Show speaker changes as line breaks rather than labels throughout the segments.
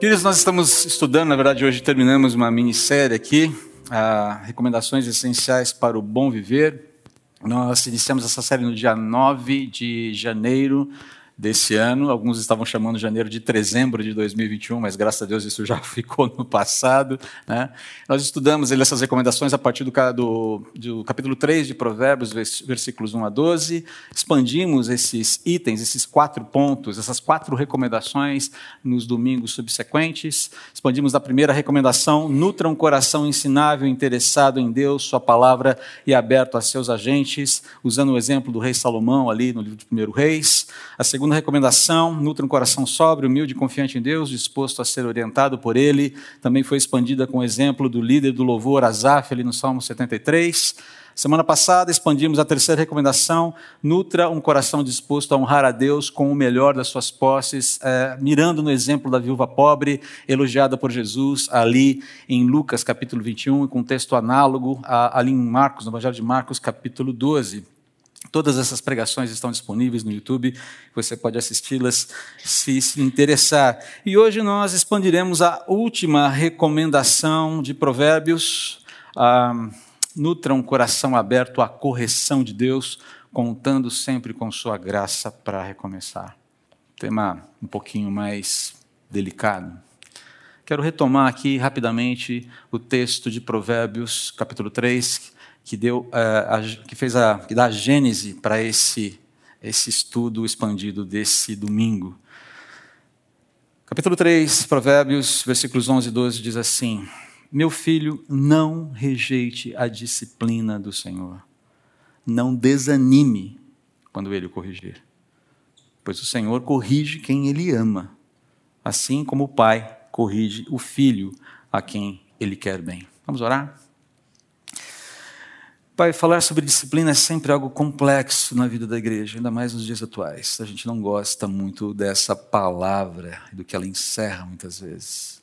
Queridos, nós estamos estudando, na verdade, hoje terminamos uma minissérie aqui, uh, Recomendações Essenciais para o Bom Viver. Nós iniciamos essa série no dia 9 de janeiro desse ano. Alguns estavam chamando janeiro de dezembro de 2021, mas graças a Deus isso já ficou no passado. Né? Nós estudamos essas recomendações a partir do, do, do, capítulo 3 de Provérbios, versículos 1 a 12. Expandimos esses itens, esses quatro pontos, essas quatro recomendações nos domingos subsequentes. Expandimos a primeira recomendação: nutra um coração ensinável, interessado em Deus, Sua palavra e aberto a seus agentes, usando o exemplo do rei Salomão ali no livro de 1 Reis. A segunda Segunda recomendação, nutra um coração sóbrio, humilde e confiante em Deus, disposto a ser orientado por Ele. Também foi expandida com o exemplo do líder do louvor, Asaf, ali no Salmo 73. Semana passada expandimos a terceira recomendação: nutra um coração disposto a honrar a Deus com o melhor das suas posses, é, mirando no exemplo da viúva pobre, elogiada por Jesus ali em Lucas capítulo 21, com um texto análogo a, ali em Marcos, no Evangelho de Marcos capítulo 12. Todas essas pregações estão disponíveis no YouTube, você pode assisti-las se se interessar. E hoje nós expandiremos a última recomendação de Provérbios. Ah, nutra um coração aberto à correção de Deus, contando sempre com Sua graça para recomeçar. Tema um pouquinho mais delicado. Quero retomar aqui rapidamente o texto de Provérbios, capítulo 3, que deu, uh, a, que fez a, que dá a gênese para esse esse estudo expandido desse domingo. Capítulo 3, Provérbios, versículos 11 e 12 diz assim: Meu filho, não rejeite a disciplina do Senhor. Não desanime quando ele o corrigir. Pois o Senhor corrige quem ele ama, assim como o pai corrige o filho a quem ele quer bem. Vamos orar? Pai, falar sobre disciplina é sempre algo complexo na vida da igreja, ainda mais nos dias atuais. A gente não gosta muito dessa palavra, do que ela encerra muitas vezes.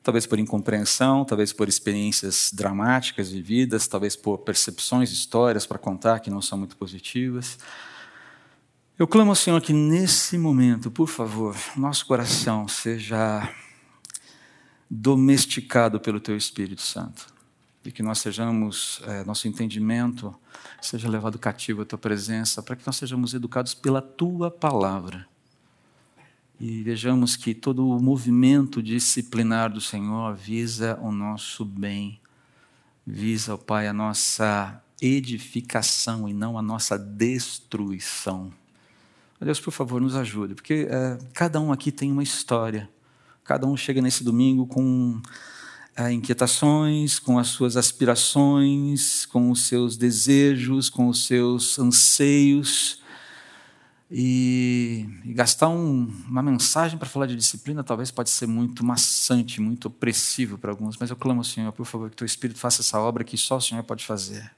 Talvez por incompreensão, talvez por experiências dramáticas vividas, talvez por percepções, histórias para contar que não são muito positivas. Eu clamo ao Senhor que nesse momento, por favor, nosso coração seja domesticado pelo Teu Espírito Santo e que nós sejamos, é, nosso entendimento seja levado cativo à tua presença, para que nós sejamos educados pela tua palavra. E vejamos que todo o movimento disciplinar do Senhor visa o nosso bem, visa, ó Pai, a nossa edificação e não a nossa destruição. Deus, por favor, nos ajude, porque é, cada um aqui tem uma história, cada um chega nesse domingo com inquietações, com as suas aspirações, com os seus desejos, com os seus anseios. E, e gastar um, uma mensagem para falar de disciplina talvez pode ser muito maçante, muito opressivo para alguns, mas eu clamo ao Senhor, por favor, que teu Espírito faça essa obra que só o Senhor pode fazer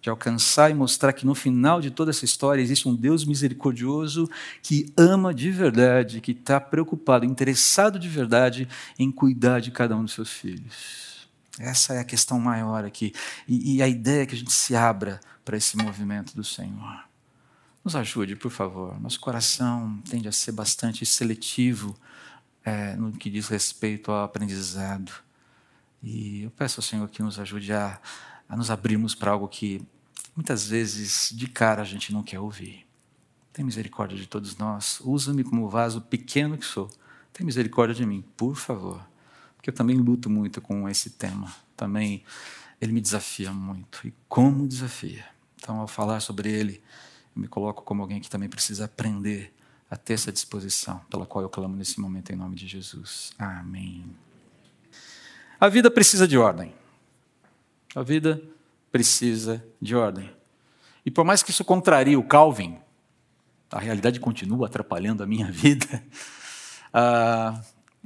de alcançar e mostrar que no final de toda essa história existe um Deus misericordioso que ama de verdade, que está preocupado, interessado de verdade em cuidar de cada um dos seus filhos. Essa é a questão maior aqui. E, e a ideia é que a gente se abra para esse movimento do Senhor. Nos ajude, por favor. Nosso coração tende a ser bastante seletivo é, no que diz respeito ao aprendizado. E eu peço ao Senhor que nos ajude a a nos abrirmos para algo que muitas vezes de cara a gente não quer ouvir. Tem misericórdia de todos nós. Usa-me como vaso pequeno que sou. Tem misericórdia de mim, por favor. Porque eu também luto muito com esse tema. Também ele me desafia muito. E como desafia? Então, ao falar sobre ele, eu me coloco como alguém que também precisa aprender a ter essa disposição, pela qual eu clamo nesse momento em nome de Jesus. Amém. A vida precisa de ordem. A vida precisa de ordem. E por mais que isso contrarie o Calvin, a realidade continua atrapalhando a minha vida. Ah,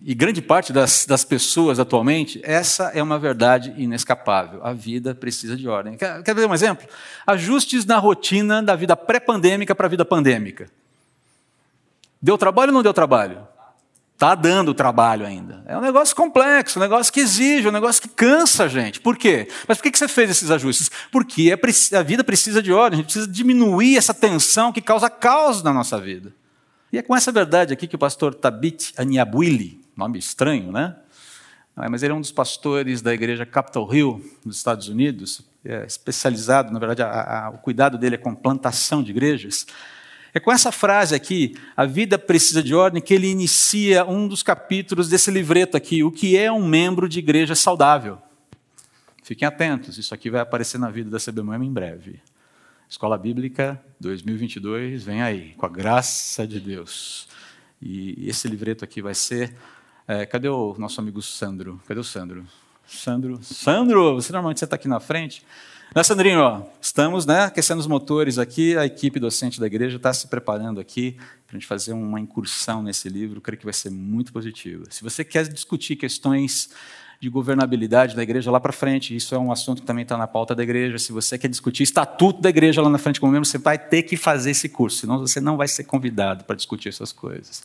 e grande parte das, das, pessoas atualmente, essa é uma verdade inescapável. A vida precisa de ordem. Quer, quer ver um exemplo? Ajustes na rotina da vida pré-pandêmica para a vida pandêmica. Deu trabalho ou não deu trabalho? Está dando trabalho ainda. É um negócio complexo, um negócio que exige, um negócio que cansa a gente. Por quê? Mas por que você fez esses ajustes? Porque é, a vida precisa de ordem, a gente precisa diminuir essa tensão que causa caos na nossa vida. E é com essa verdade aqui que o pastor Tabit Aniabuili, nome estranho, né? Mas ele é um dos pastores da igreja Capitol Hill, nos Estados Unidos, é especializado, na verdade, a, a, o cuidado dele é com plantação de igrejas. É com essa frase aqui, a vida precisa de ordem, que ele inicia um dos capítulos desse livreto aqui, o que é um membro de igreja saudável. Fiquem atentos, isso aqui vai aparecer na vida da CBMM em breve. Escola Bíblica 2022, vem aí, com a graça de Deus. E esse livreto aqui vai ser. É, cadê o nosso amigo Sandro? Cadê o Sandro? Sandro, Sandro, você normalmente está aqui na frente. Né, Sandrinho? Estamos né, aquecendo os motores aqui, a equipe docente da igreja está se preparando aqui para a gente fazer uma incursão nesse livro, creio que vai ser muito positivo. Se você quer discutir questões de governabilidade da igreja lá para frente, isso é um assunto que também está na pauta da igreja. Se você quer discutir estatuto da igreja lá na frente como membro, você vai ter que fazer esse curso, senão você não vai ser convidado para discutir essas coisas.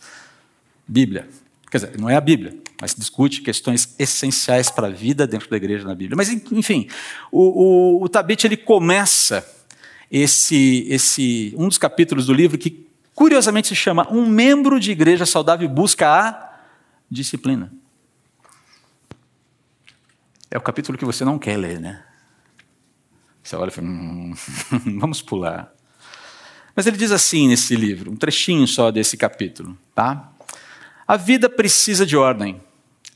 Bíblia, Quer dizer, não é a Bíblia, mas discute questões essenciais para a vida dentro da igreja na Bíblia. Mas, enfim, o, o, o Tabit ele começa esse, esse um dos capítulos do livro que, curiosamente, se chama Um membro de igreja saudável busca a disciplina. É o capítulo que você não quer ler, né? Você olha e fala, hum, vamos pular. Mas ele diz assim nesse livro, um trechinho só desse capítulo, tá? A vida precisa de ordem.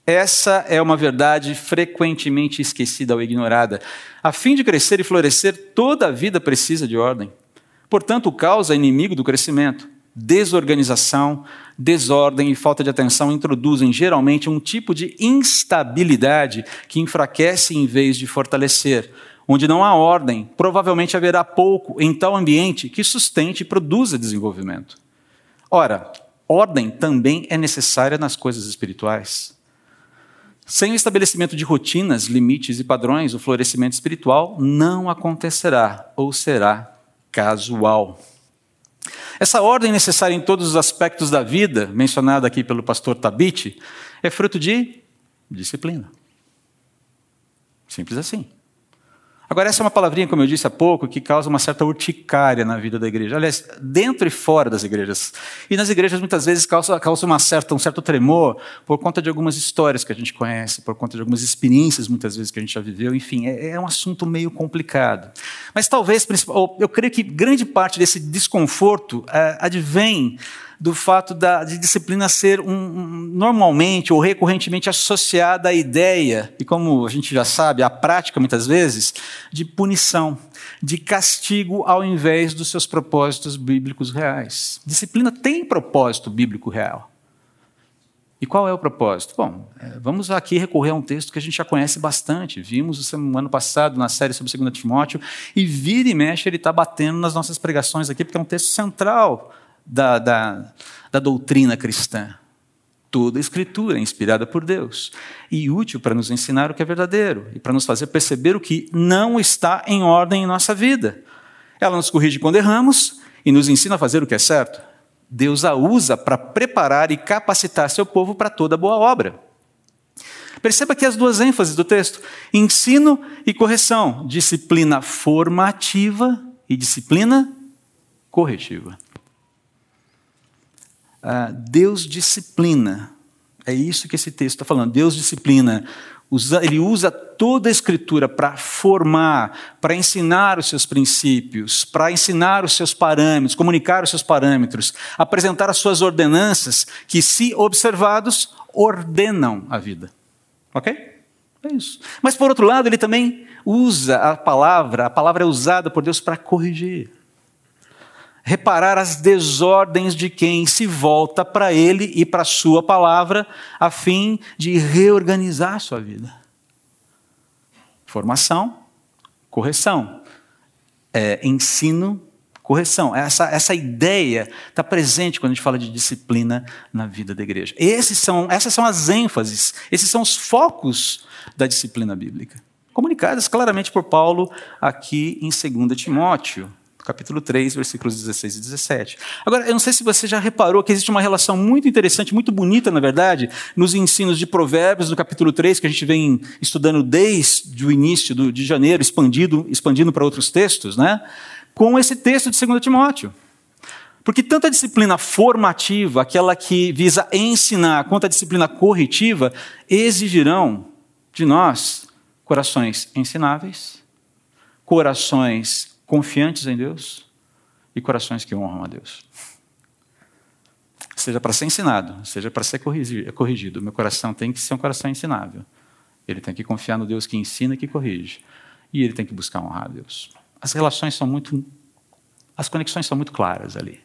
Essa é uma verdade frequentemente esquecida ou ignorada. A fim de crescer e florescer, toda a vida precisa de ordem. Portanto, o caos é inimigo do crescimento. Desorganização, desordem e falta de atenção introduzem geralmente um tipo de instabilidade que enfraquece em vez de fortalecer. Onde não há ordem, provavelmente haverá pouco em tal ambiente que sustente e produza desenvolvimento. Ora, ordem também é necessária nas coisas espirituais. Sem o estabelecimento de rotinas, limites e padrões, o florescimento espiritual não acontecerá ou será casual. Essa ordem necessária em todos os aspectos da vida, mencionada aqui pelo pastor Tabit, é fruto de disciplina. Simples assim. Agora, essa é uma palavrinha, como eu disse há pouco, que causa uma certa urticária na vida da igreja. Aliás, dentro e fora das igrejas. E nas igrejas, muitas vezes, causa, causa uma certa, um certo tremor por conta de algumas histórias que a gente conhece, por conta de algumas experiências, muitas vezes, que a gente já viveu. Enfim, é, é um assunto meio complicado. Mas talvez, eu creio que grande parte desse desconforto é, advém do fato da, de disciplina ser um, um, normalmente ou recorrentemente associada à ideia, e como a gente já sabe, à prática muitas vezes, de punição, de castigo ao invés dos seus propósitos bíblicos reais. Disciplina tem propósito bíblico real. E qual é o propósito? Bom, é, vamos aqui recorrer a um texto que a gente já conhece bastante. Vimos no ano passado na série sobre 2 Timóteo, e vira e mexe ele está batendo nas nossas pregações aqui, porque é um texto central da, da, da doutrina cristã. Toda a escritura é inspirada por Deus e útil para nos ensinar o que é verdadeiro e para nos fazer perceber o que não está em ordem em nossa vida. Ela nos corrige quando erramos e nos ensina a fazer o que é certo. Deus a usa para preparar e capacitar seu povo para toda boa obra. Perceba aqui as duas ênfases do texto: ensino e correção, disciplina formativa e disciplina corretiva. Ah, Deus disciplina. É isso que esse texto está falando. Deus disciplina. Ele usa toda a Escritura para formar, para ensinar os seus princípios, para ensinar os seus parâmetros, comunicar os seus parâmetros, apresentar as suas ordenanças, que, se observados, ordenam a vida. Ok? É isso. Mas, por outro lado, ele também usa a palavra, a palavra é usada por Deus para corrigir reparar as desordens de quem se volta para ele e para sua palavra, a fim de reorganizar sua vida. Formação, correção. É, ensino, correção. Essa, essa ideia está presente quando a gente fala de disciplina na vida da igreja. Esses são, essas são as ênfases, esses são os focos da disciplina bíblica, comunicadas claramente por Paulo aqui em 2 Timóteo capítulo 3, versículos 16 e 17. Agora, eu não sei se você já reparou que existe uma relação muito interessante, muito bonita, na verdade, nos ensinos de Provérbios, no capítulo 3, que a gente vem estudando desde o início do, de janeiro, expandido, expandindo para outros textos, né? com esse texto de 2 Timóteo. Porque tanto a disciplina formativa, aquela que visa ensinar, quanto a disciplina corretiva, exigirão de nós corações ensináveis, corações confiantes em Deus e corações que honram a Deus. Seja para ser ensinado, seja para ser corrigido. Meu coração tem que ser um coração ensinável. Ele tem que confiar no Deus que ensina e que corrige. E ele tem que buscar honrar a Deus. As relações são muito. As conexões são muito claras ali.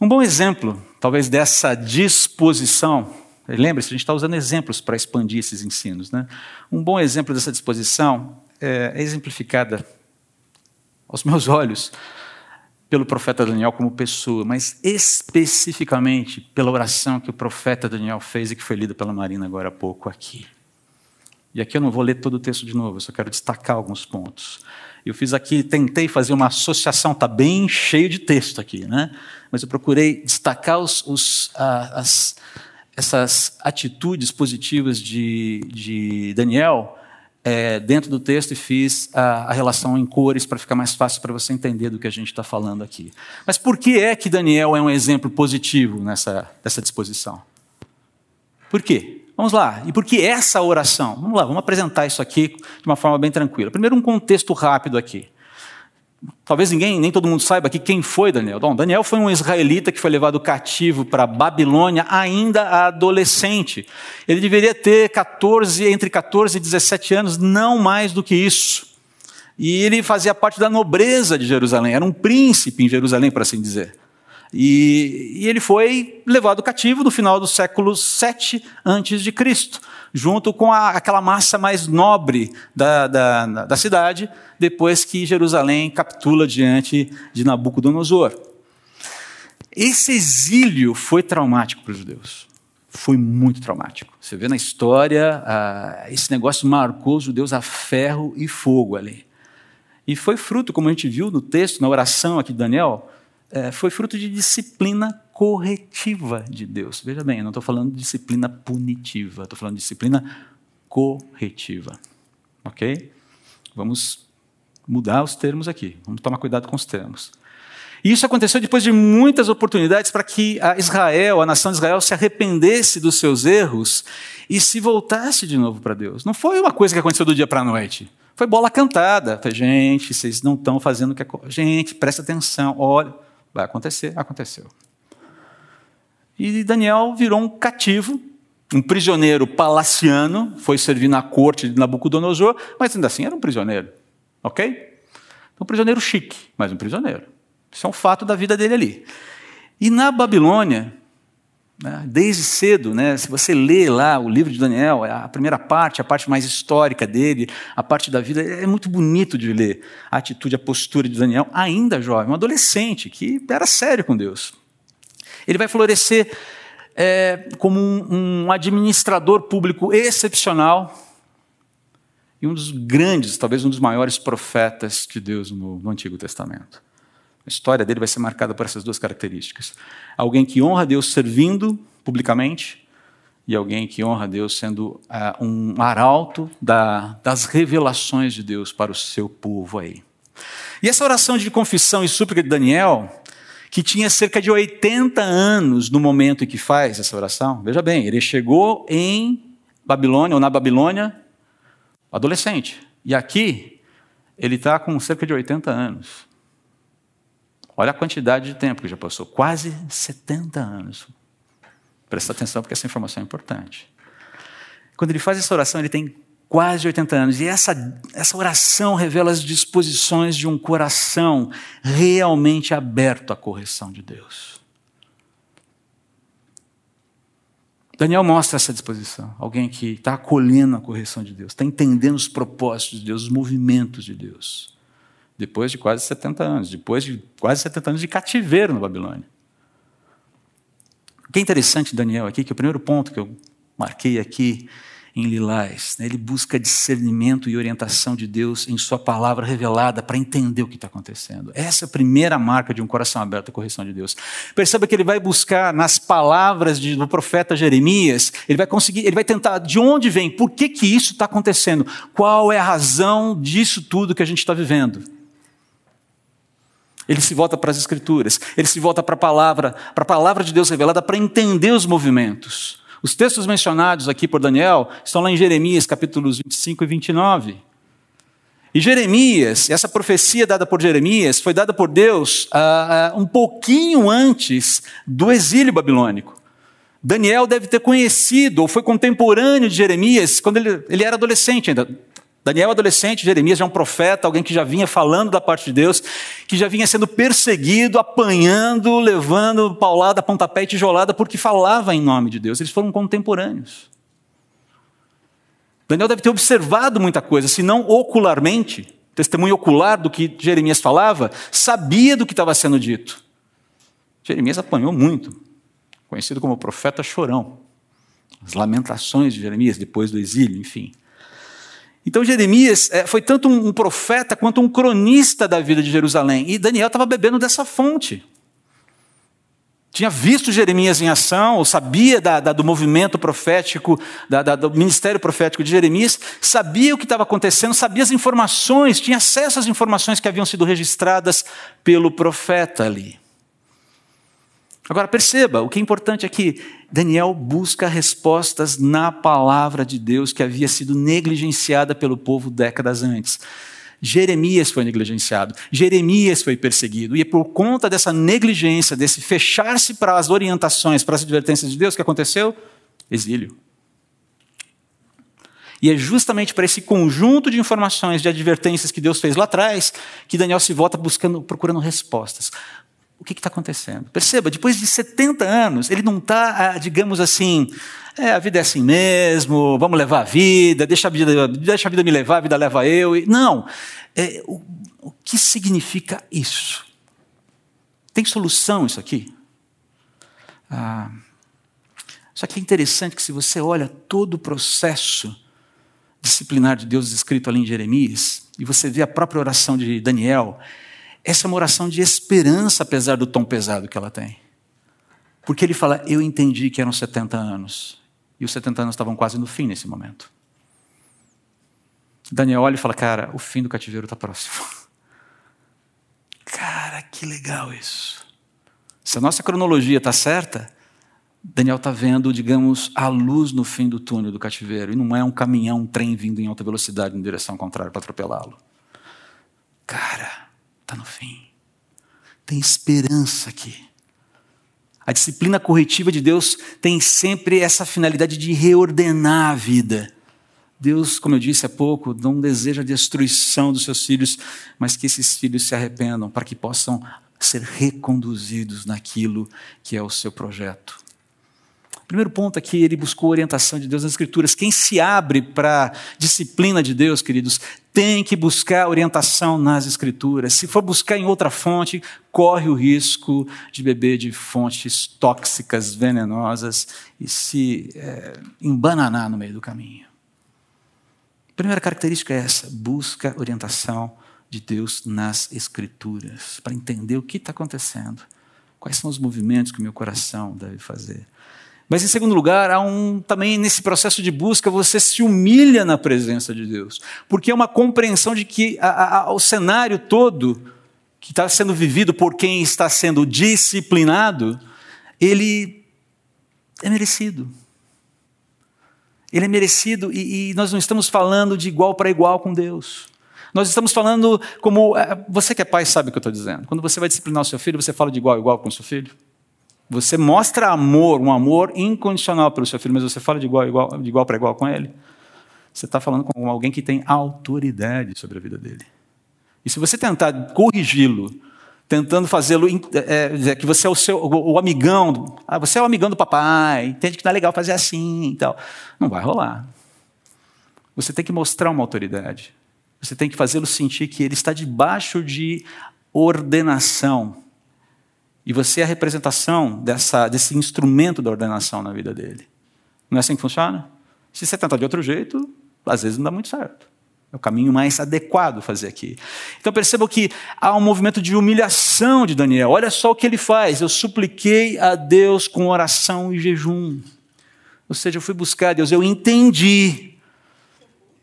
Um bom exemplo, talvez, dessa disposição, lembre-se, a gente está usando exemplos para expandir esses ensinos. Né? Um bom exemplo dessa disposição é, é exemplificada, aos meus olhos, pelo profeta Daniel como pessoa, mas especificamente pela oração que o profeta Daniel fez e que foi lida pela Marina agora há pouco aqui. E aqui eu não vou ler todo o texto de novo, eu só quero destacar alguns pontos. Eu fiz aqui, tentei fazer uma associação, está bem cheio de texto aqui, né? Mas eu procurei destacar os, os, as, essas atitudes positivas de, de Daniel é, dentro do texto e fiz a, a relação em cores para ficar mais fácil para você entender do que a gente está falando aqui. Mas por que é que Daniel é um exemplo positivo nessa, nessa disposição? Por quê? Vamos lá. E por que essa oração? Vamos lá, vamos apresentar isso aqui de uma forma bem tranquila. Primeiro, um contexto rápido aqui. Talvez ninguém, nem todo mundo saiba aqui quem foi Daniel. Bom, Daniel foi um israelita que foi levado cativo para Babilônia ainda adolescente. Ele deveria ter 14, entre 14 e 17 anos, não mais do que isso. E ele fazia parte da nobreza de Jerusalém, era um príncipe em Jerusalém, por assim dizer. E, e, ele foi levado cativo no final do século 7 antes de Cristo, junto com a, aquela massa mais nobre da, da, da cidade, depois que Jerusalém capitula diante de Nabucodonosor. Esse exílio foi traumático para os judeus. Foi muito traumático. Você vê na história, ah, esse negócio marcou os judeus a ferro e fogo ali. E foi fruto, como a gente viu no texto, na oração aqui de Daniel, é, foi fruto de disciplina corretiva de Deus. Veja bem, eu não estou falando de disciplina punitiva, estou falando de disciplina corretiva. Ok? Vamos mudar os termos aqui, vamos tomar cuidado com os termos. E isso aconteceu depois de muitas oportunidades para que a Israel, a nação de Israel, se arrependesse dos seus erros e se voltasse de novo para Deus. Não foi uma coisa que aconteceu do dia para a noite. Foi bola cantada. Foi, gente, vocês não estão fazendo o que é. Gente, presta atenção, olha. Vai acontecer, aconteceu. E Daniel virou um cativo, um prisioneiro palaciano, foi servir na corte de Nabucodonosor, mas ainda assim era um prisioneiro. Ok? Um prisioneiro chique, mas um prisioneiro. Isso é um fato da vida dele ali. E na Babilônia, né, desde cedo, né, se você lê lá o livro de Daniel, é a primeira parte, a parte mais histórica dele, a parte da vida, é muito bonito de ler a atitude, a postura de Daniel, ainda jovem, um adolescente que era sério com Deus. Ele vai florescer é, como um, um administrador público excepcional e um dos grandes, talvez um dos maiores profetas de Deus no, no Antigo Testamento. A história dele vai ser marcada por essas duas características. Alguém que honra Deus servindo publicamente e alguém que honra Deus sendo uh, um arauto da, das revelações de Deus para o seu povo aí. E essa oração de confissão e súplica de Daniel, que tinha cerca de 80 anos no momento em que faz essa oração, veja bem, ele chegou em Babilônia, ou na Babilônia, adolescente. E aqui, ele está com cerca de 80 anos. Olha a quantidade de tempo que já passou quase 70 anos. Presta atenção, porque essa informação é importante. Quando ele faz essa oração, ele tem quase 80 anos. E essa, essa oração revela as disposições de um coração realmente aberto à correção de Deus. Daniel mostra essa disposição. Alguém que está acolhendo a correção de Deus, está entendendo os propósitos de Deus, os movimentos de Deus depois de quase 70 anos, depois de quase 70 anos de cativeiro na Babilônia. O que é interessante, Daniel, aqui, que o primeiro ponto que eu marquei aqui em Lilás, né, ele busca discernimento e orientação de Deus em Sua palavra revelada para entender o que está acontecendo. Essa é a primeira marca de um coração aberto à correção de Deus. Perceba que ele vai buscar nas palavras de, do profeta Jeremias, ele vai conseguir, ele vai tentar de onde vem, por que, que isso está acontecendo, qual é a razão disso tudo que a gente está vivendo. Ele se volta para as Escrituras, ele se volta para a palavra, para a palavra de Deus revelada para entender os movimentos. Os textos mencionados aqui por Daniel estão lá em Jeremias, capítulos 25 e 29. E Jeremias, essa profecia dada por Jeremias, foi dada por Deus uh, uh, um pouquinho antes do exílio babilônico. Daniel deve ter conhecido, ou foi contemporâneo de Jeremias, quando ele, ele era adolescente ainda. Daniel, adolescente, Jeremias já é um profeta, alguém que já vinha falando da parte de Deus, que já vinha sendo perseguido, apanhando, levando paulada, pontapé e tijolada, porque falava em nome de Deus. Eles foram contemporâneos. Daniel deve ter observado muita coisa, se não ocularmente, testemunho ocular do que Jeremias falava, sabia do que estava sendo dito. Jeremias apanhou muito, conhecido como profeta chorão. As lamentações de Jeremias depois do exílio, enfim. Então Jeremias é, foi tanto um profeta quanto um cronista da vida de Jerusalém. E Daniel estava bebendo dessa fonte. Tinha visto Jeremias em ação, ou sabia da, da, do movimento profético, da, do ministério profético de Jeremias, sabia o que estava acontecendo, sabia as informações, tinha acesso às informações que haviam sido registradas pelo profeta ali. Agora perceba, o que é importante aqui, Daniel busca respostas na palavra de Deus que havia sido negligenciada pelo povo décadas antes. Jeremias foi negligenciado, Jeremias foi perseguido, e é por conta dessa negligência, desse fechar-se para as orientações, para as advertências de Deus, que aconteceu? Exílio. E é justamente para esse conjunto de informações, de advertências que Deus fez lá atrás, que Daniel se volta buscando, procurando respostas o que está acontecendo? Perceba, depois de 70 anos, ele não está, ah, digamos assim, é, a vida é assim mesmo, vamos levar a vida, deixa a vida, deixa a vida me levar, a vida leva eu. Não. É, o, o que significa isso? Tem solução isso aqui? Ah, só que é interessante que se você olha todo o processo disciplinar de Deus escrito ali em Jeremias, e você vê a própria oração de Daniel, essa é uma oração de esperança, apesar do tom pesado que ela tem. Porque ele fala: Eu entendi que eram 70 anos. E os 70 anos estavam quase no fim nesse momento. Daniel olha e fala: Cara, o fim do cativeiro está próximo. Cara, que legal isso. Se a nossa cronologia está certa, Daniel está vendo, digamos, a luz no fim do túnel do cativeiro. E não é um caminhão, um trem vindo em alta velocidade em direção contrária para atropelá-lo. Cara, está no fim. Tem esperança aqui. A disciplina corretiva de Deus tem sempre essa finalidade de reordenar a vida. Deus, como eu disse há pouco, não deseja a destruição dos seus filhos, mas que esses filhos se arrependam para que possam ser reconduzidos naquilo que é o seu projeto. Primeiro ponto aqui, ele buscou orientação de Deus nas Escrituras. Quem se abre para a disciplina de Deus, queridos, tem que buscar orientação nas Escrituras. Se for buscar em outra fonte, corre o risco de beber de fontes tóxicas, venenosas e se é, embananar no meio do caminho. A primeira característica é essa: busca orientação de Deus nas Escrituras, para entender o que está acontecendo, quais são os movimentos que o meu coração deve fazer. Mas, em segundo lugar, há um, também nesse processo de busca, você se humilha na presença de Deus, porque é uma compreensão de que a, a, o cenário todo que está sendo vivido por quem está sendo disciplinado, ele é merecido. Ele é merecido e, e nós não estamos falando de igual para igual com Deus. Nós estamos falando como. É, você que é pai sabe o que eu estou dizendo. Quando você vai disciplinar o seu filho, você fala de igual a igual com o seu filho? Você mostra amor, um amor incondicional pelo seu filho, mas você fala de igual, igual, de igual para igual com ele. Você está falando com alguém que tem autoridade sobre a vida dele. E se você tentar corrigi-lo, tentando fazê-lo, é, é, que você é o seu o, o amigão, ah, você é o amigão do papai, entende que não é legal fazer assim e tal. Não vai rolar. Você tem que mostrar uma autoridade. Você tem que fazê-lo sentir que ele está debaixo de ordenação e você é a representação dessa, desse instrumento da ordenação na vida dele. Não é assim que funciona? Se você tentar de outro jeito, às vezes não dá muito certo. É o caminho mais adequado fazer aqui. Então percebam que há um movimento de humilhação de Daniel. Olha só o que ele faz. Eu supliquei a Deus com oração e jejum. Ou seja, eu fui buscar a Deus, eu entendi.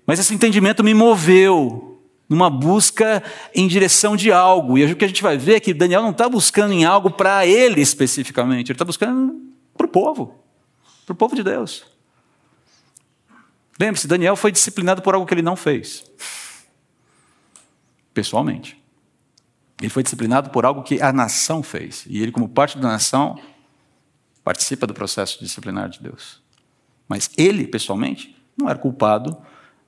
Mas esse entendimento me moveu numa busca em direção de algo. E o que a gente vai ver é que Daniel não está buscando em algo para ele especificamente, ele está buscando para o povo, para o povo de Deus. Lembre-se, Daniel foi disciplinado por algo que ele não fez, pessoalmente. Ele foi disciplinado por algo que a nação fez. E ele, como parte da nação, participa do processo disciplinar de Deus. Mas ele, pessoalmente, não era culpado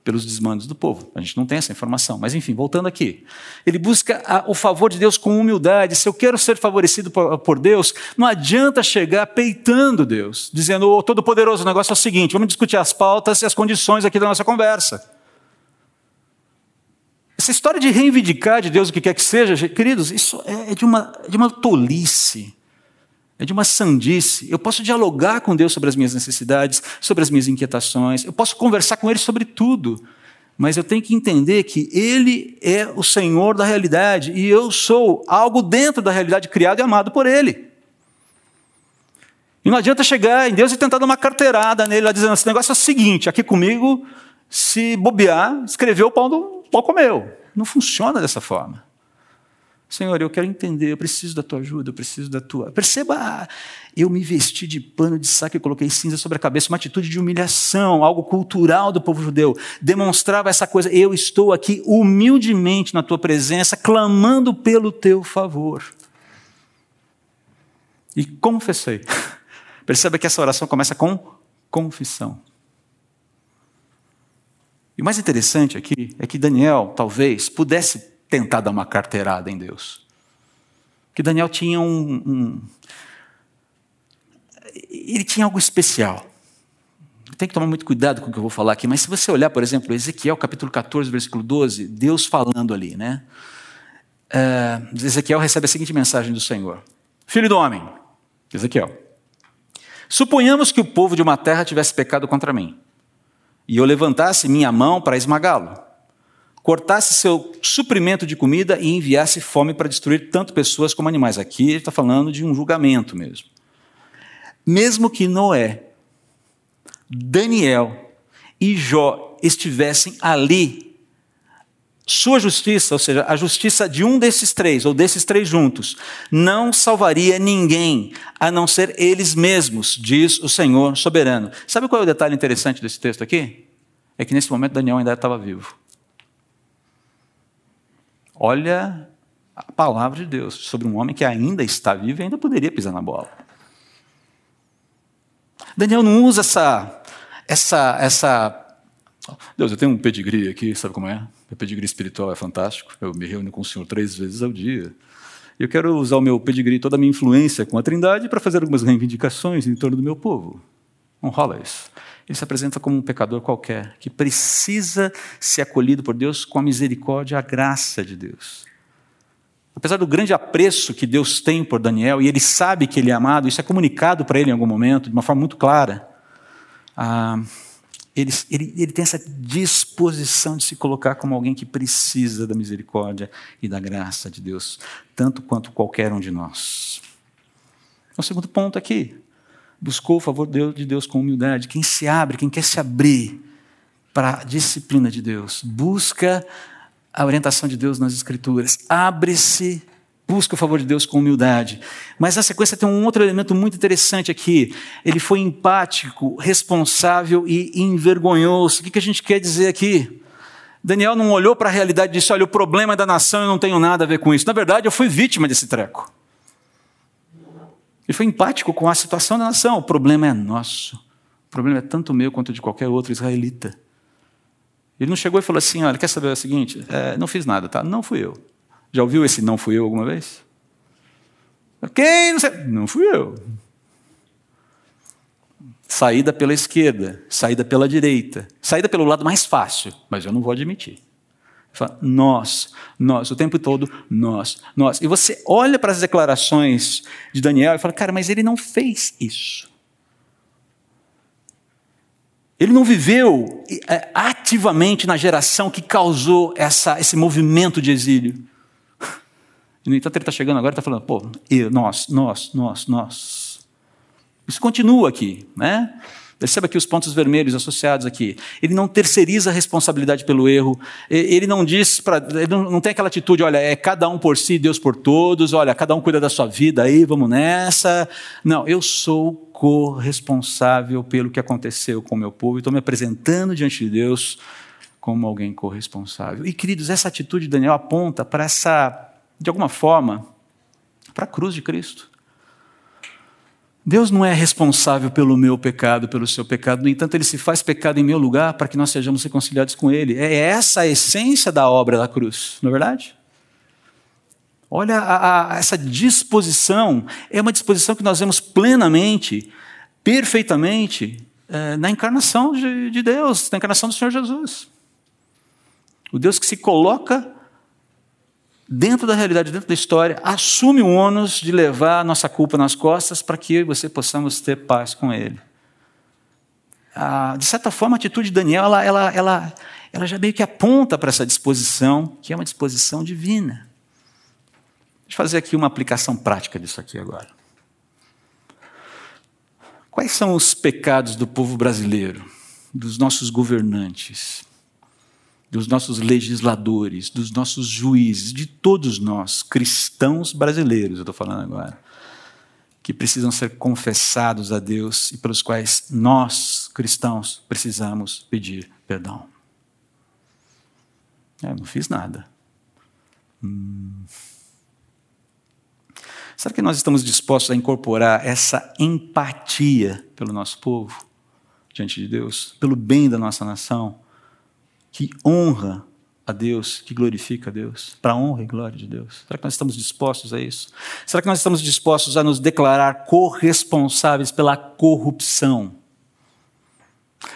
pelos desmandos do povo. A gente não tem essa informação. Mas, enfim, voltando aqui. Ele busca a, o favor de Deus com humildade. Se eu quero ser favorecido por, por Deus, não adianta chegar peitando Deus, dizendo, ô oh, Todo-Poderoso, o negócio é o seguinte: vamos discutir as pautas e as condições aqui da nossa conversa. Essa história de reivindicar de Deus o que quer que seja, queridos, isso é de uma, de uma tolice, é de uma sandice. Eu posso dialogar com Deus sobre as minhas necessidades, sobre as minhas inquietações, eu posso conversar com Ele sobre tudo, mas eu tenho que entender que Ele é o Senhor da realidade e eu sou algo dentro da realidade criado e amado por Ele. E não adianta chegar em Deus e tentar dar uma carteirada nele, lá dizendo: esse negócio é o seguinte, aqui comigo, se bobear, escreveu o pão do, pó comeu. Não funciona dessa forma. Senhor, eu quero entender, eu preciso da tua ajuda, eu preciso da tua. Perceba, eu me vesti de pano de saco e coloquei cinza sobre a cabeça, uma atitude de humilhação, algo cultural do povo judeu. Demonstrava essa coisa, eu estou aqui humildemente na tua presença, clamando pelo teu favor. E confessei. Perceba que essa oração começa com confissão. E o mais interessante aqui é que Daniel, talvez, pudesse tentar dar uma carteirada em Deus. Que Daniel tinha um, um ele tinha algo especial. Tem que tomar muito cuidado com o que eu vou falar aqui, mas se você olhar, por exemplo, Ezequiel capítulo 14, versículo 12, Deus falando ali, né? Uh, Ezequiel recebe a seguinte mensagem do Senhor: Filho do homem, Ezequiel, suponhamos que o povo de uma terra tivesse pecado contra mim e eu levantasse minha mão para esmagá-lo, cortasse seu suprimento de comida e enviasse fome para destruir tanto pessoas como animais. Aqui ele está falando de um julgamento mesmo. Mesmo que Noé, Daniel e Jó estivessem ali sua justiça, ou seja, a justiça de um desses três, ou desses três juntos, não salvaria ninguém, a não ser eles mesmos, diz o Senhor soberano. Sabe qual é o detalhe interessante desse texto aqui? É que nesse momento Daniel ainda estava vivo. Olha a palavra de Deus sobre um homem que ainda está vivo e ainda poderia pisar na bola. Daniel não usa essa, essa, essa Deus, eu tenho um pedigree aqui, sabe como é? Meu pedigree espiritual é fantástico. Eu me reúno com o Senhor três vezes ao dia. Eu quero usar o meu pedigree, toda a minha influência com a Trindade para fazer algumas reivindicações em torno do meu povo. Não rola isso. Ele se apresenta como um pecador qualquer, que precisa ser acolhido por Deus com a misericórdia e a graça de Deus. Apesar do grande apreço que Deus tem por Daniel, e ele sabe que ele é amado, isso é comunicado para ele em algum momento, de uma forma muito clara. Ah, ele, ele, ele tem essa disposição de se colocar como alguém que precisa da misericórdia e da graça de Deus, tanto quanto qualquer um de nós. O segundo ponto aqui, buscou o favor de Deus com humildade. Quem se abre, quem quer se abrir para a disciplina de Deus, busca a orientação de Deus nas Escrituras, abre-se busca o favor de Deus com humildade. Mas na sequência tem um outro elemento muito interessante aqui. Ele foi empático, responsável e envergonhoso. O que a gente quer dizer aqui? Daniel não olhou para a realidade e disse: Olha, o problema é da nação, eu não tenho nada a ver com isso. Na verdade, eu fui vítima desse treco. Ele foi empático com a situação da nação. O problema é nosso. O problema é tanto meu quanto de qualquer outro israelita. Ele não chegou e falou assim: Olha, quer saber o seguinte? É, não fiz nada, tá? Não fui eu. Já ouviu esse não fui eu alguma vez? Quem? Não, sei. não fui eu. Saída pela esquerda, saída pela direita, saída pelo lado mais fácil, mas eu não vou admitir. Fala, nós, nós, o tempo todo, nós, nós. E você olha para as declarações de Daniel e fala, cara, mas ele não fez isso. Ele não viveu é, ativamente na geração que causou essa, esse movimento de exílio. E, entanto, ele está chegando agora e está falando, pô, eu, nós, nós, nós, nós. Isso continua aqui, né? Perceba aqui os pontos vermelhos associados aqui. Ele não terceiriza a responsabilidade pelo erro. Ele não diz para, não tem aquela atitude, olha, é cada um por si, Deus por todos. Olha, cada um cuida da sua vida aí, vamos nessa. Não, eu sou corresponsável pelo que aconteceu com o meu povo. Estou me apresentando diante de Deus como alguém corresponsável. E queridos, essa atitude de Daniel aponta para essa, de alguma forma, para a cruz de Cristo. Deus não é responsável pelo meu pecado, pelo seu pecado, no entanto, ele se faz pecado em meu lugar para que nós sejamos reconciliados com ele. É essa a essência da obra da cruz, não é verdade? Olha a, a, essa disposição, é uma disposição que nós vemos plenamente, perfeitamente, é, na encarnação de, de Deus, na encarnação do Senhor Jesus. O Deus que se coloca dentro da realidade, dentro da história, assume o ônus de levar a nossa culpa nas costas para que eu e você possamos ter paz com Ele. Ah, de certa forma, a atitude de Daniel, ela, ela, ela, ela já meio que aponta para essa disposição, que é uma disposição divina. Deixa eu fazer aqui uma aplicação prática disso aqui agora. Quais são os pecados do povo brasileiro, dos nossos governantes? Dos nossos legisladores, dos nossos juízes, de todos nós, cristãos brasileiros, eu estou falando agora, que precisam ser confessados a Deus e pelos quais nós, cristãos, precisamos pedir perdão. É, não fiz nada. Hum. Será que nós estamos dispostos a incorporar essa empatia pelo nosso povo diante de Deus, pelo bem da nossa nação? Que honra a Deus, que glorifica a Deus, para a honra e glória de Deus? Será que nós estamos dispostos a isso? Será que nós estamos dispostos a nos declarar corresponsáveis pela corrupção?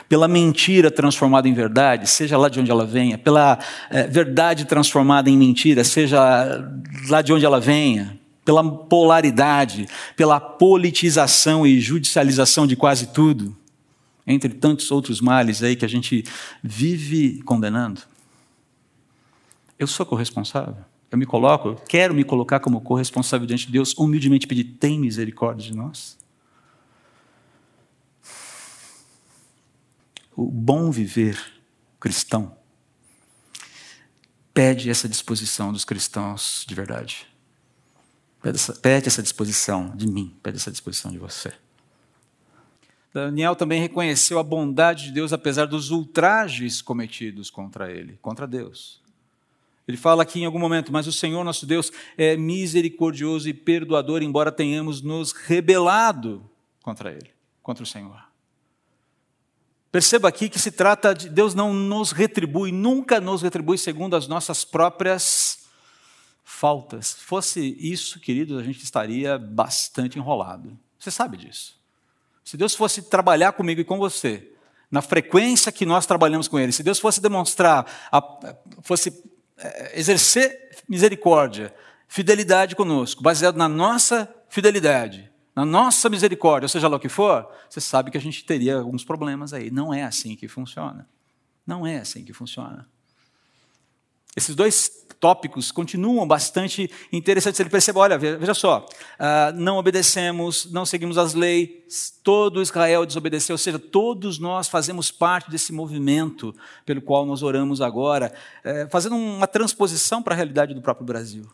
Pela mentira transformada em verdade, seja lá de onde ela venha, pela é, verdade transformada em mentira, seja lá de onde ela venha, pela polaridade, pela politização e judicialização de quase tudo entre tantos outros males aí que a gente vive condenando. Eu sou corresponsável. Eu me coloco, eu quero me colocar como corresponsável diante de Deus, humildemente pedir: tem misericórdia de nós. O bom viver cristão pede essa disposição dos cristãos de verdade. Pede essa, pede essa disposição de mim, pede essa disposição de você. Daniel também reconheceu a bondade de Deus apesar dos ultrajes cometidos contra ele, contra Deus. Ele fala aqui em algum momento, mas o Senhor nosso Deus é misericordioso e perdoador, embora tenhamos nos rebelado contra ele, contra o Senhor. Perceba aqui que se trata de Deus não nos retribui, nunca nos retribui segundo as nossas próprias faltas. Se fosse isso, queridos, a gente estaria bastante enrolado. Você sabe disso. Se Deus fosse trabalhar comigo e com você, na frequência que nós trabalhamos com Ele, se Deus fosse demonstrar, fosse é, exercer misericórdia, fidelidade conosco, baseado na nossa fidelidade, na nossa misericórdia, ou seja lá o que for, você sabe que a gente teria alguns problemas aí. Não é assim que funciona. Não é assim que funciona. Esses dois tópicos continuam bastante interessantes. Ele percebe, olha, veja só, uh, não obedecemos, não seguimos as leis, todo Israel desobedeceu, ou seja, todos nós fazemos parte desse movimento pelo qual nós oramos agora, uh, fazendo uma transposição para a realidade do próprio Brasil.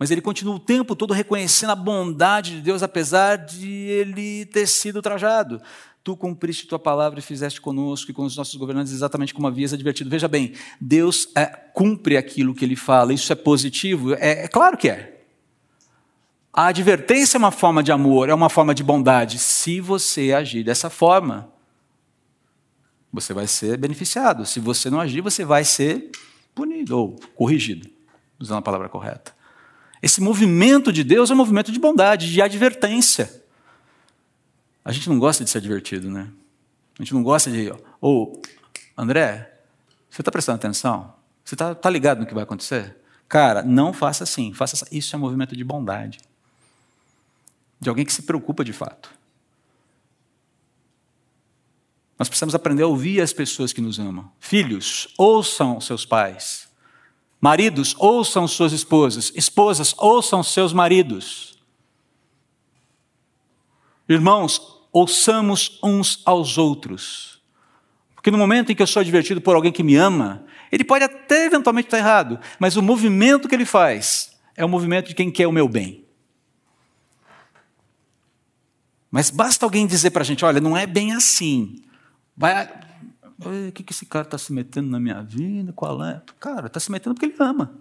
Mas ele continua o tempo todo reconhecendo a bondade de Deus, apesar de ele ter sido ultrajado. Tu cumpriste tua palavra e fizeste conosco e com os nossos governantes exatamente como havias advertido. Veja bem, Deus é, cumpre aquilo que ele fala, isso é positivo? É, é claro que é. A advertência é uma forma de amor, é uma forma de bondade. Se você agir dessa forma, você vai ser beneficiado. Se você não agir, você vai ser punido ou corrigido, usando a palavra correta. Esse movimento de Deus é um movimento de bondade, de advertência. A gente não gosta de ser advertido, né? A gente não gosta de. Ô, oh, André, você está prestando atenção? Você está tá ligado no que vai acontecer? Cara, não faça assim. Faça assim. Isso é um movimento de bondade. De alguém que se preocupa de fato. Nós precisamos aprender a ouvir as pessoas que nos amam. Filhos, ouçam seus pais. Maridos, ouçam suas esposas. Esposas, ouçam seus maridos. Irmãos, ouçamos uns aos outros. Porque no momento em que eu sou advertido por alguém que me ama, ele pode até eventualmente estar errado, mas o movimento que ele faz é o movimento de quem quer o meu bem. Mas basta alguém dizer para a gente: olha, não é bem assim. Vai, o que, que esse cara está se metendo na minha vida? Qual é? Cara, está se metendo porque ele ama.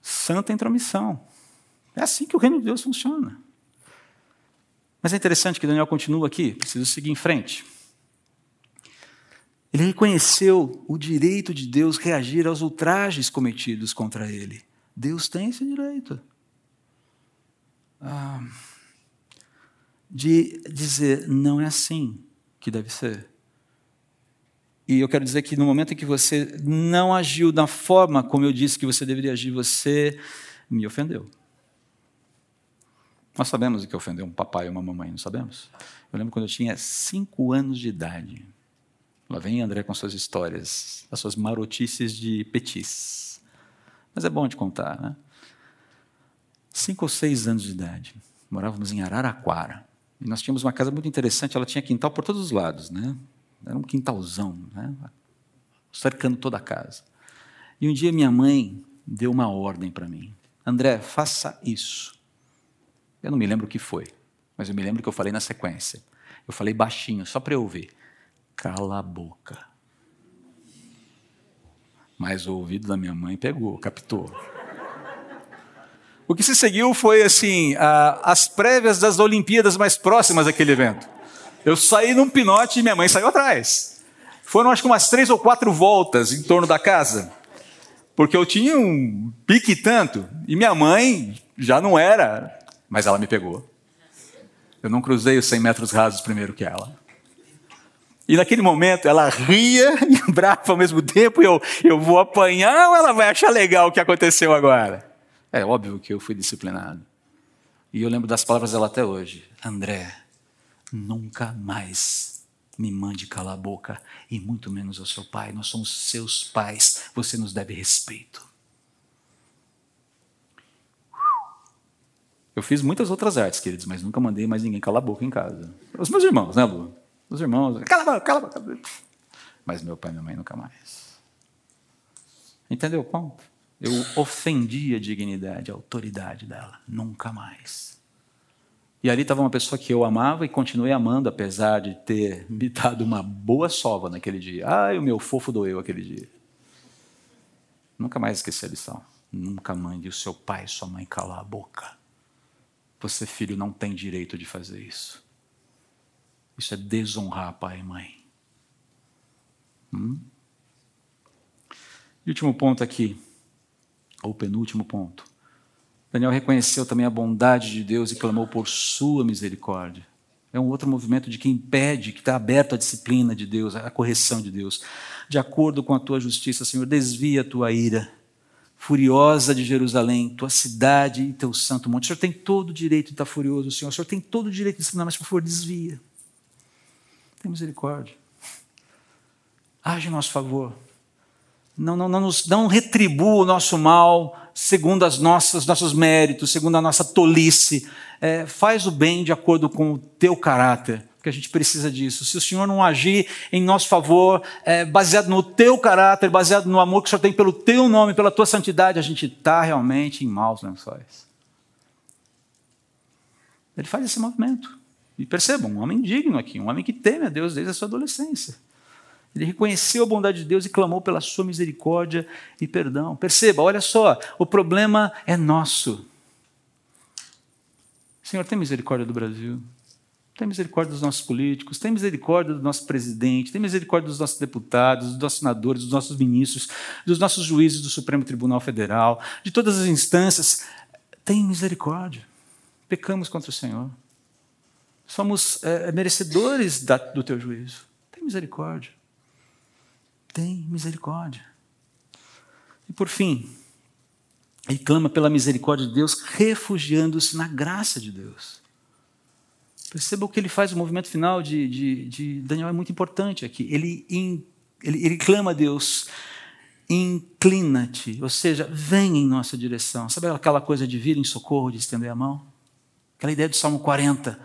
Santa intromissão. É assim que o reino de Deus funciona. Mas é interessante que Daniel continua aqui, preciso seguir em frente. Ele reconheceu o direito de Deus reagir aos ultrajes cometidos contra ele. Deus tem esse direito. Ah, de dizer, não é assim que deve ser. E eu quero dizer que no momento em que você não agiu da forma como eu disse que você deveria agir, você me ofendeu. Nós sabemos o que ofendeu um papai e uma mamãe, não sabemos? Eu lembro quando eu tinha cinco anos de idade. Lá vem André com suas histórias, as suas marotices de petis. Mas é bom de contar, né? Cinco ou seis anos de idade. Morávamos em Araraquara. E nós tínhamos uma casa muito interessante, ela tinha quintal por todos os lados, né? Era um quintalzão, né? cercando toda a casa. E um dia minha mãe deu uma ordem para mim: André, faça isso. Eu não me lembro o que foi, mas eu me lembro que eu falei na sequência. Eu falei baixinho, só para eu ouvir: cala a boca. Mas o ouvido da minha mãe pegou, captou. O que se seguiu foi assim, as prévias das Olimpíadas mais próximas daquele evento. Eu saí num pinote e minha mãe saiu atrás. Foram acho que umas três ou quatro voltas em torno da casa, porque eu tinha um pique tanto e minha mãe já não era, mas ela me pegou. Eu não cruzei os 100 metros rasos primeiro que ela. E naquele momento ela ria e brava ao mesmo tempo, eu, eu vou apanhar ou ela vai achar legal o que aconteceu agora? É óbvio que eu fui disciplinado. E eu lembro das palavras dela até hoje. André, nunca mais me mande calar a boca, e muito menos ao seu pai. Nós somos seus pais, você nos deve respeito. Eu fiz muitas outras artes, queridos, mas nunca mandei mais ninguém calar a boca em casa. Os meus irmãos, né, Lu? Os irmãos, cala a boca, cala a boca. Mas meu pai e minha mãe nunca mais. Entendeu o ponto? Eu ofendi a dignidade, a autoridade dela. Nunca mais. E ali estava uma pessoa que eu amava e continuei amando, apesar de ter me dado uma boa sova naquele dia. Ai, o meu fofo doeu aquele dia. Nunca mais esqueci a lição. Nunca mande o seu pai e sua mãe calar a boca. Você, filho, não tem direito de fazer isso. Isso é desonrar pai e mãe. Hum? E último ponto aqui, ou penúltimo ponto. Daniel reconheceu também a bondade de Deus e clamou por sua misericórdia. É um outro movimento de quem pede, que está aberto à disciplina de Deus, à correção de Deus. De acordo com a tua justiça, Senhor, desvia a tua ira. Furiosa de Jerusalém, tua cidade e teu santo monte. O Senhor tem todo o direito de estar furioso, Senhor. O Senhor tem todo o direito de disciplinar, mas por favor, desvia. Tem misericórdia. Age em nosso favor. Não, não, não, nos, não retribua o nosso mal segundo as nossas nossos méritos, segundo a nossa tolice. É, faz o bem de acordo com o teu caráter, porque a gente precisa disso. Se o Senhor não agir em nosso favor, é, baseado no teu caráter, baseado no amor que o Senhor tem pelo teu nome, pela tua santidade, a gente está realmente em maus lençóis. Ele faz esse movimento. E percebam, um homem digno aqui, um homem que teme a Deus desde a sua adolescência. Ele reconheceu a bondade de Deus e clamou pela sua misericórdia e perdão. Perceba, olha só, o problema é nosso. Senhor, tem misericórdia do Brasil. Tem misericórdia dos nossos políticos, tem misericórdia do nosso presidente, tem misericórdia dos nossos deputados, dos nossos senadores, dos nossos ministros, dos nossos juízes do Supremo Tribunal Federal, de todas as instâncias. Tem misericórdia. Pecamos contra o Senhor. Somos é, merecedores da, do teu juízo. Tem misericórdia tem misericórdia. E por fim, ele clama pela misericórdia de Deus, refugiando-se na graça de Deus. Perceba o que ele faz, o movimento final de, de, de Daniel é muito importante aqui. Ele, in, ele, ele clama a Deus, inclina-te, ou seja, vem em nossa direção. Sabe aquela coisa de vir em socorro, de estender a mão? Aquela ideia do Salmo 40.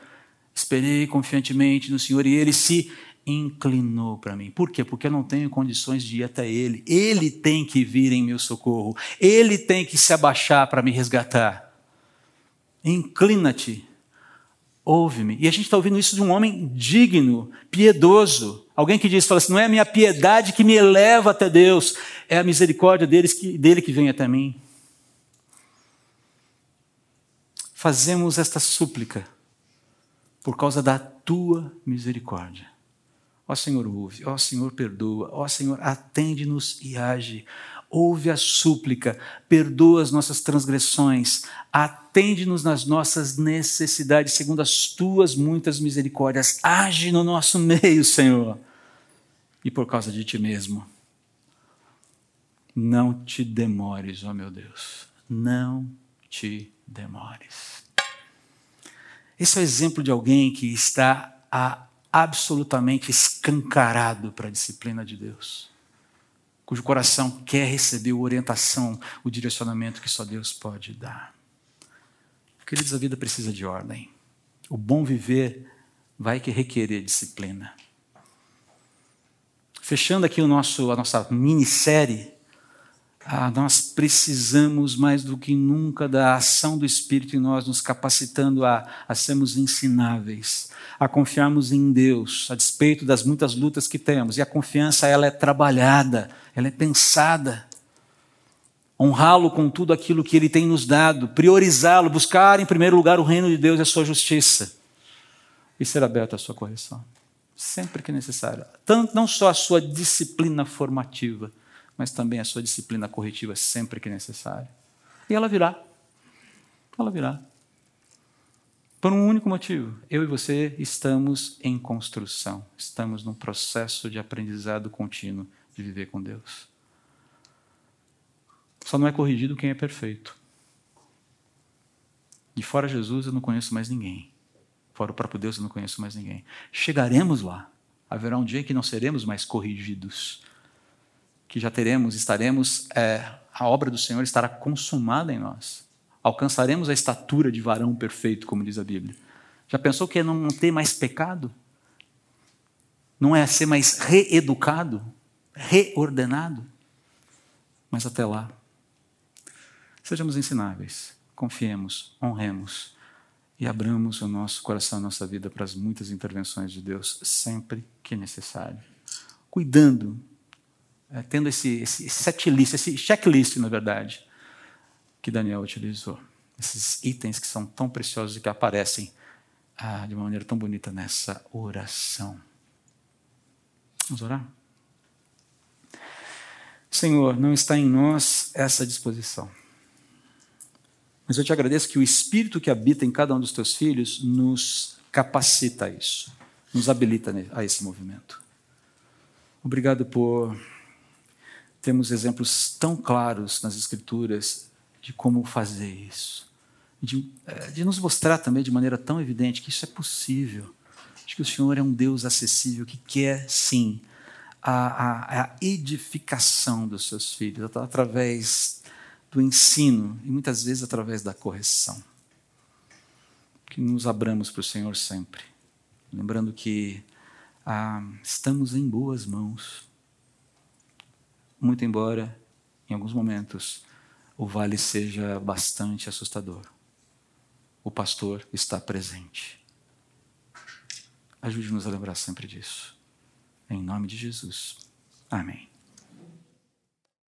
Esperei confiantemente no Senhor e ele se inclinou para mim. Por quê? Porque eu não tenho condições de ir até ele. Ele tem que vir em meu socorro. Ele tem que se abaixar para me resgatar. Inclina-te. Ouve-me. E a gente está ouvindo isso de um homem digno, piedoso. Alguém que diz, fala assim, não é a minha piedade que me eleva até Deus, é a misericórdia deles que, dele que vem até mim. Fazemos esta súplica por causa da tua misericórdia. Ó Senhor, ouve, ó Senhor, perdoa, ó Senhor, atende-nos e age. Ouve a súplica, perdoa as nossas transgressões, atende-nos nas nossas necessidades, segundo as tuas muitas misericórdias. Age no nosso meio, Senhor. E por causa de ti mesmo, não te demores, ó meu Deus, não te demores. Esse é o exemplo de alguém que está absolutamente escancarado para a disciplina de Deus, cujo coração quer receber a orientação, o direcionamento que só Deus pode dar. Queridos, a vida precisa de ordem. O bom viver vai que requerer disciplina. Fechando aqui o nosso, a nossa minissérie, ah, nós precisamos mais do que nunca da ação do Espírito em nós, nos capacitando a, a sermos ensináveis, a confiarmos em Deus, a despeito das muitas lutas que temos. E a confiança, ela é trabalhada, ela é pensada. Honrá-lo com tudo aquilo que ele tem nos dado, priorizá-lo, buscar em primeiro lugar o reino de Deus e a sua justiça. E ser aberto à sua correção, sempre que necessário. Tanto, não só a sua disciplina formativa, mas também a sua disciplina corretiva sempre que necessário. E ela virá. Ela virá. Por um único motivo. Eu e você estamos em construção. Estamos num processo de aprendizado contínuo de viver com Deus. Só não é corrigido quem é perfeito. De fora Jesus eu não conheço mais ninguém. Fora o próprio Deus eu não conheço mais ninguém. Chegaremos lá. Haverá um dia que não seremos mais corrigidos que já teremos, estaremos, é, a obra do Senhor estará consumada em nós. Alcançaremos a estatura de varão perfeito, como diz a Bíblia. Já pensou que é não ter mais pecado? Não é ser mais reeducado, reordenado? Mas até lá, sejamos ensináveis, confiemos, honremos e abramos o nosso coração, a nossa vida para as muitas intervenções de Deus sempre que necessário. Cuidando é, tendo esse, esse setlist, esse checklist, na verdade, que Daniel utilizou. Esses itens que são tão preciosos e que aparecem ah, de uma maneira tão bonita nessa oração. Vamos orar? Senhor, não está em nós essa disposição. Mas eu te agradeço que o Espírito que habita em cada um dos teus filhos nos capacita a isso, nos habilita a esse movimento. Obrigado por temos exemplos tão claros nas Escrituras de como fazer isso. De, eh, de, nos mostrar também de maneira tão evidente que isso é possível. De que o Senhor é um Deus acessível que quer, sim, a, a, a edificação dos seus filhos através do ensino e muitas vezes através da correção. Que nos abramos para o Senhor sempre, lembrando que ah, estamos em boas mãos muito embora, em alguns momentos, o vale seja bastante assustador. O pastor está presente. Ajude-nos a lembrar sempre disso. Em nome de Jesus. Amém.